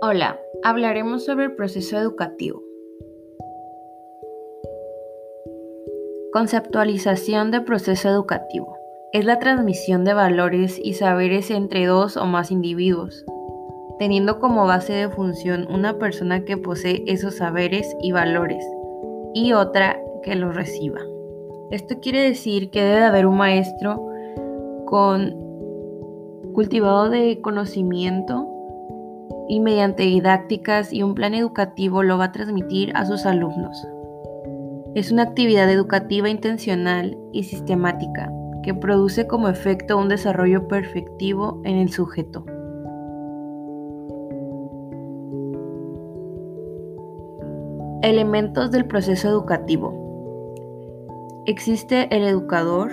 Hola, hablaremos sobre el proceso educativo. Conceptualización de proceso educativo. Es la transmisión de valores y saberes entre dos o más individuos, teniendo como base de función una persona que posee esos saberes y valores y otra que los reciba. Esto quiere decir que debe haber un maestro con cultivado de conocimiento y mediante didácticas y un plan educativo lo va a transmitir a sus alumnos. Es una actividad educativa intencional y sistemática que produce como efecto un desarrollo perfectivo en el sujeto. Elementos del proceso educativo. Existe el educador,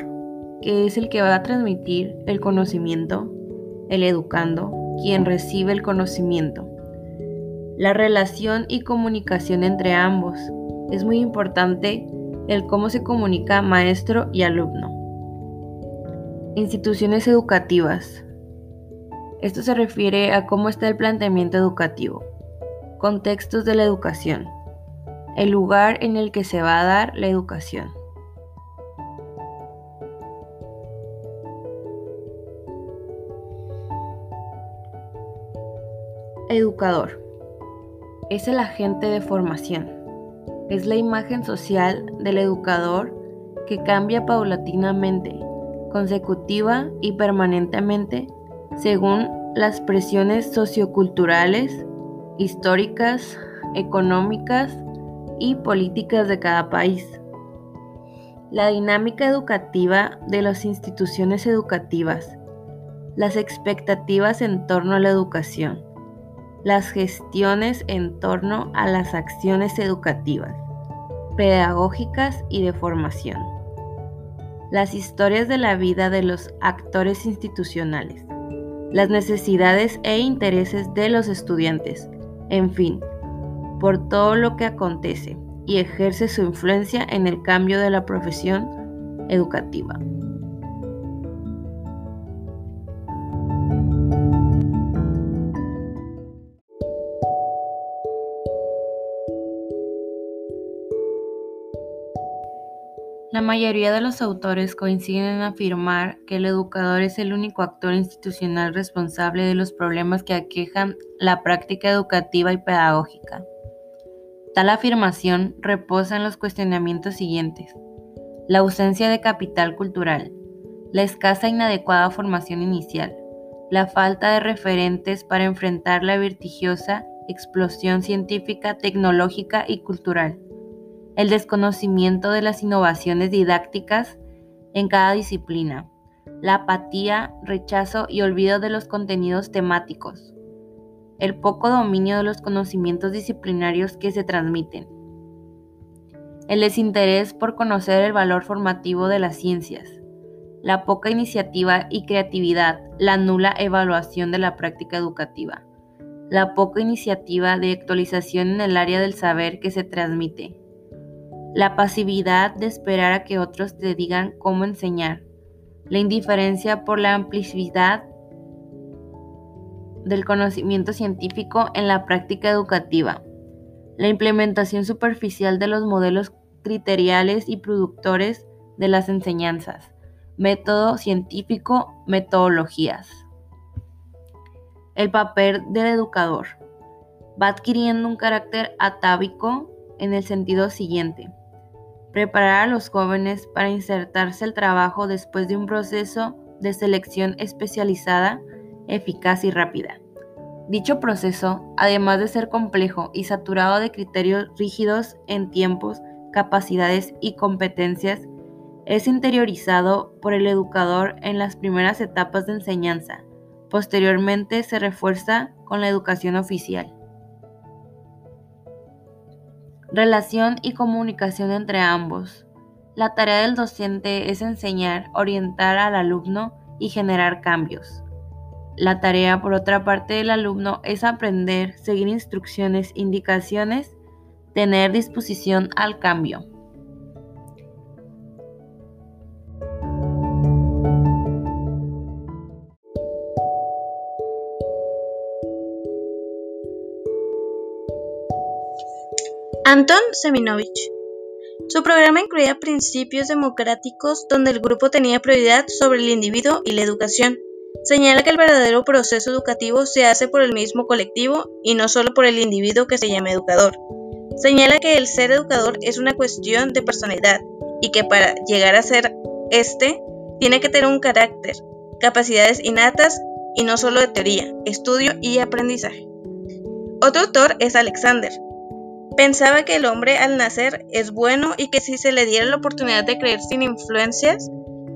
que es el que va a transmitir el conocimiento, el educando, quien recibe el conocimiento. La relación y comunicación entre ambos. Es muy importante el cómo se comunica maestro y alumno. Instituciones educativas. Esto se refiere a cómo está el planteamiento educativo. Contextos de la educación. El lugar en el que se va a dar la educación. Educador. Es el agente de formación. Es la imagen social del educador que cambia paulatinamente, consecutiva y permanentemente según las presiones socioculturales, históricas, económicas y políticas de cada país. La dinámica educativa de las instituciones educativas, las expectativas en torno a la educación, las gestiones en torno a las acciones educativas, pedagógicas y de formación, las historias de la vida de los actores institucionales, las necesidades e intereses de los estudiantes, en fin, por todo lo que acontece y ejerce su influencia en el cambio de la profesión educativa. La mayoría de los autores coinciden en afirmar que el educador es el único actor institucional responsable de los problemas que aquejan la práctica educativa y pedagógica. Tal afirmación reposa en los cuestionamientos siguientes. La ausencia de capital cultural, la escasa e inadecuada formación inicial, la falta de referentes para enfrentar la vertigiosa explosión científica, tecnológica y cultural el desconocimiento de las innovaciones didácticas en cada disciplina, la apatía, rechazo y olvido de los contenidos temáticos, el poco dominio de los conocimientos disciplinarios que se transmiten, el desinterés por conocer el valor formativo de las ciencias, la poca iniciativa y creatividad, la nula evaluación de la práctica educativa, la poca iniciativa de actualización en el área del saber que se transmite, la pasividad de esperar a que otros te digan cómo enseñar, la indiferencia por la amplicidad del conocimiento científico en la práctica educativa, la implementación superficial de los modelos criteriales y productores de las enseñanzas, método científico, metodologías. El papel del educador va adquiriendo un carácter atávico en el sentido siguiente preparar a los jóvenes para insertarse al trabajo después de un proceso de selección especializada, eficaz y rápida. Dicho proceso, además de ser complejo y saturado de criterios rígidos en tiempos, capacidades y competencias, es interiorizado por el educador en las primeras etapas de enseñanza. Posteriormente se refuerza con la educación oficial. Relación y comunicación entre ambos. La tarea del docente es enseñar, orientar al alumno y generar cambios. La tarea, por otra parte, del alumno es aprender, seguir instrucciones, indicaciones, tener disposición al cambio. Anton Seminovich. Su programa incluía principios democráticos donde el grupo tenía prioridad sobre el individuo y la educación. Señala que el verdadero proceso educativo se hace por el mismo colectivo y no solo por el individuo que se llama educador. Señala que el ser educador es una cuestión de personalidad y que para llegar a ser este tiene que tener un carácter, capacidades innatas y no solo de teoría, estudio y aprendizaje. Otro autor es Alexander. Pensaba que el hombre al nacer es bueno y que si se le diera la oportunidad de creer sin influencias,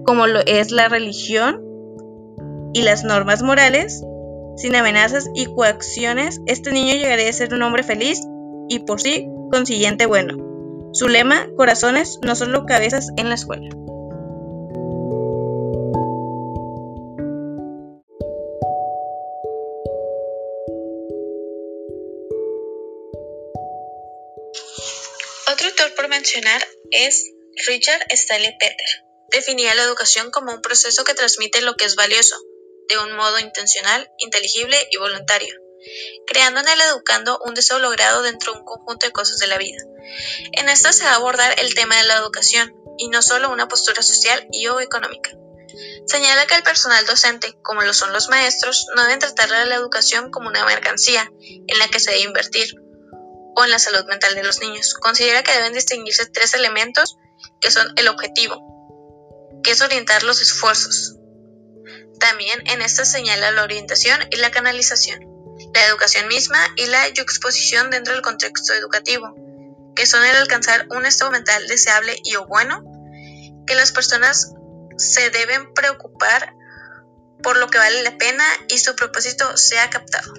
como lo es la religión, y las normas morales, sin amenazas y coacciones, este niño llegaría a ser un hombre feliz y por sí consiguiente bueno. Su lema, corazones, no solo cabezas en la escuela. Mencionar es Richard Stanley Peter. Definía la educación como un proceso que transmite lo que es valioso, de un modo intencional, inteligible y voluntario, creando en el educando un deseo logrado dentro de un conjunto de cosas de la vida. En esta se va a abordar el tema de la educación, y no solo una postura social y o económica. Señala que el personal docente, como lo son los maestros, no deben tratar a la educación como una mercancía en la que se debe invertir, o en la salud mental de los niños. Considera que deben distinguirse tres elementos que son el objetivo, que es orientar los esfuerzos, también en esta señala la orientación y la canalización, la educación misma y la exposición dentro del contexto educativo, que son el alcanzar un estado mental deseable y o bueno, que las personas se deben preocupar por lo que vale la pena y su propósito sea captado.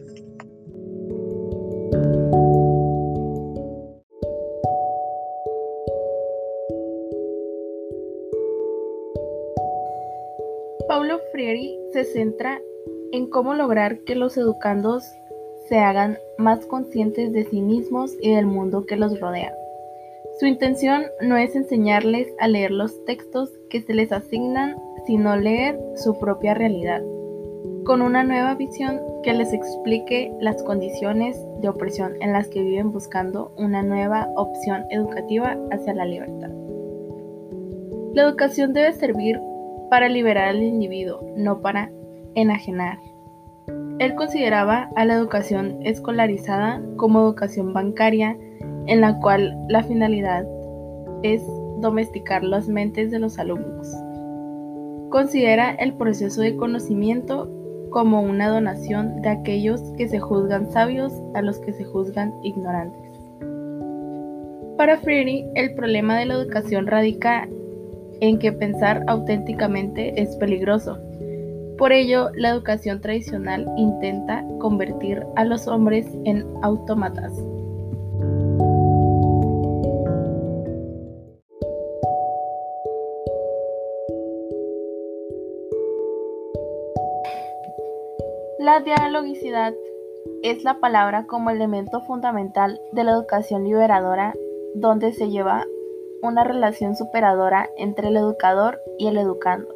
Paulo Freire se centra en cómo lograr que los educandos se hagan más conscientes de sí mismos y del mundo que los rodea. Su intención no es enseñarles a leer los textos que se les asignan, sino leer su propia realidad, con una nueva visión que les explique las condiciones de opresión en las que viven buscando una nueva opción educativa hacia la libertad. La educación debe servir para liberar al individuo, no para enajenar. Él consideraba a la educación escolarizada como educación bancaria, en la cual la finalidad es domesticar las mentes de los alumnos. Considera el proceso de conocimiento como una donación de aquellos que se juzgan sabios a los que se juzgan ignorantes. Para Freire, el problema de la educación radica en que pensar auténticamente es peligroso. Por ello, la educación tradicional intenta convertir a los hombres en autómatas. La dialogicidad es la palabra como elemento fundamental de la educación liberadora donde se lleva una relación superadora entre el educador y el educando.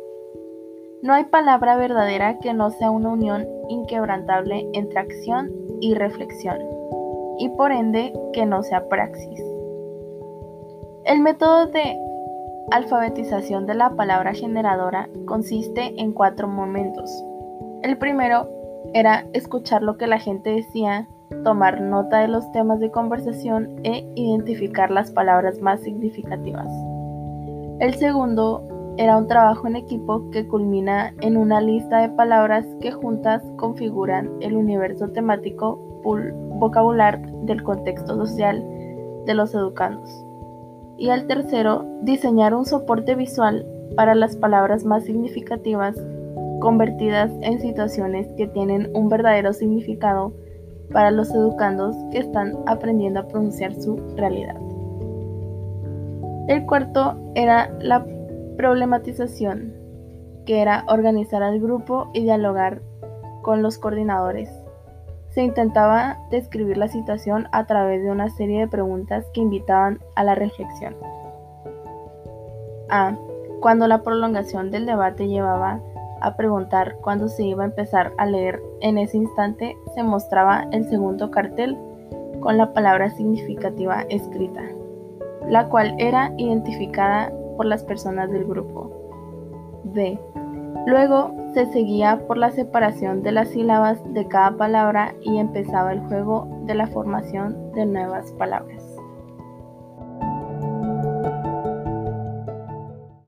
No hay palabra verdadera que no sea una unión inquebrantable entre acción y reflexión, y por ende que no sea praxis. El método de alfabetización de la palabra generadora consiste en cuatro momentos. El primero era escuchar lo que la gente decía tomar nota de los temas de conversación e identificar las palabras más significativas. El segundo era un trabajo en equipo que culmina en una lista de palabras que juntas configuran el universo temático vocabular del contexto social de los educandos. Y el tercero, diseñar un soporte visual para las palabras más significativas convertidas en situaciones que tienen un verdadero significado para los educandos que están aprendiendo a pronunciar su realidad. El cuarto era la problematización, que era organizar al grupo y dialogar con los coordinadores. Se intentaba describir la situación a través de una serie de preguntas que invitaban a la reflexión. A. Cuando la prolongación del debate llevaba a preguntar cuándo se iba a empezar a leer. En ese instante se mostraba el segundo cartel con la palabra significativa escrita, la cual era identificada por las personas del grupo. D. Luego se seguía por la separación de las sílabas de cada palabra y empezaba el juego de la formación de nuevas palabras.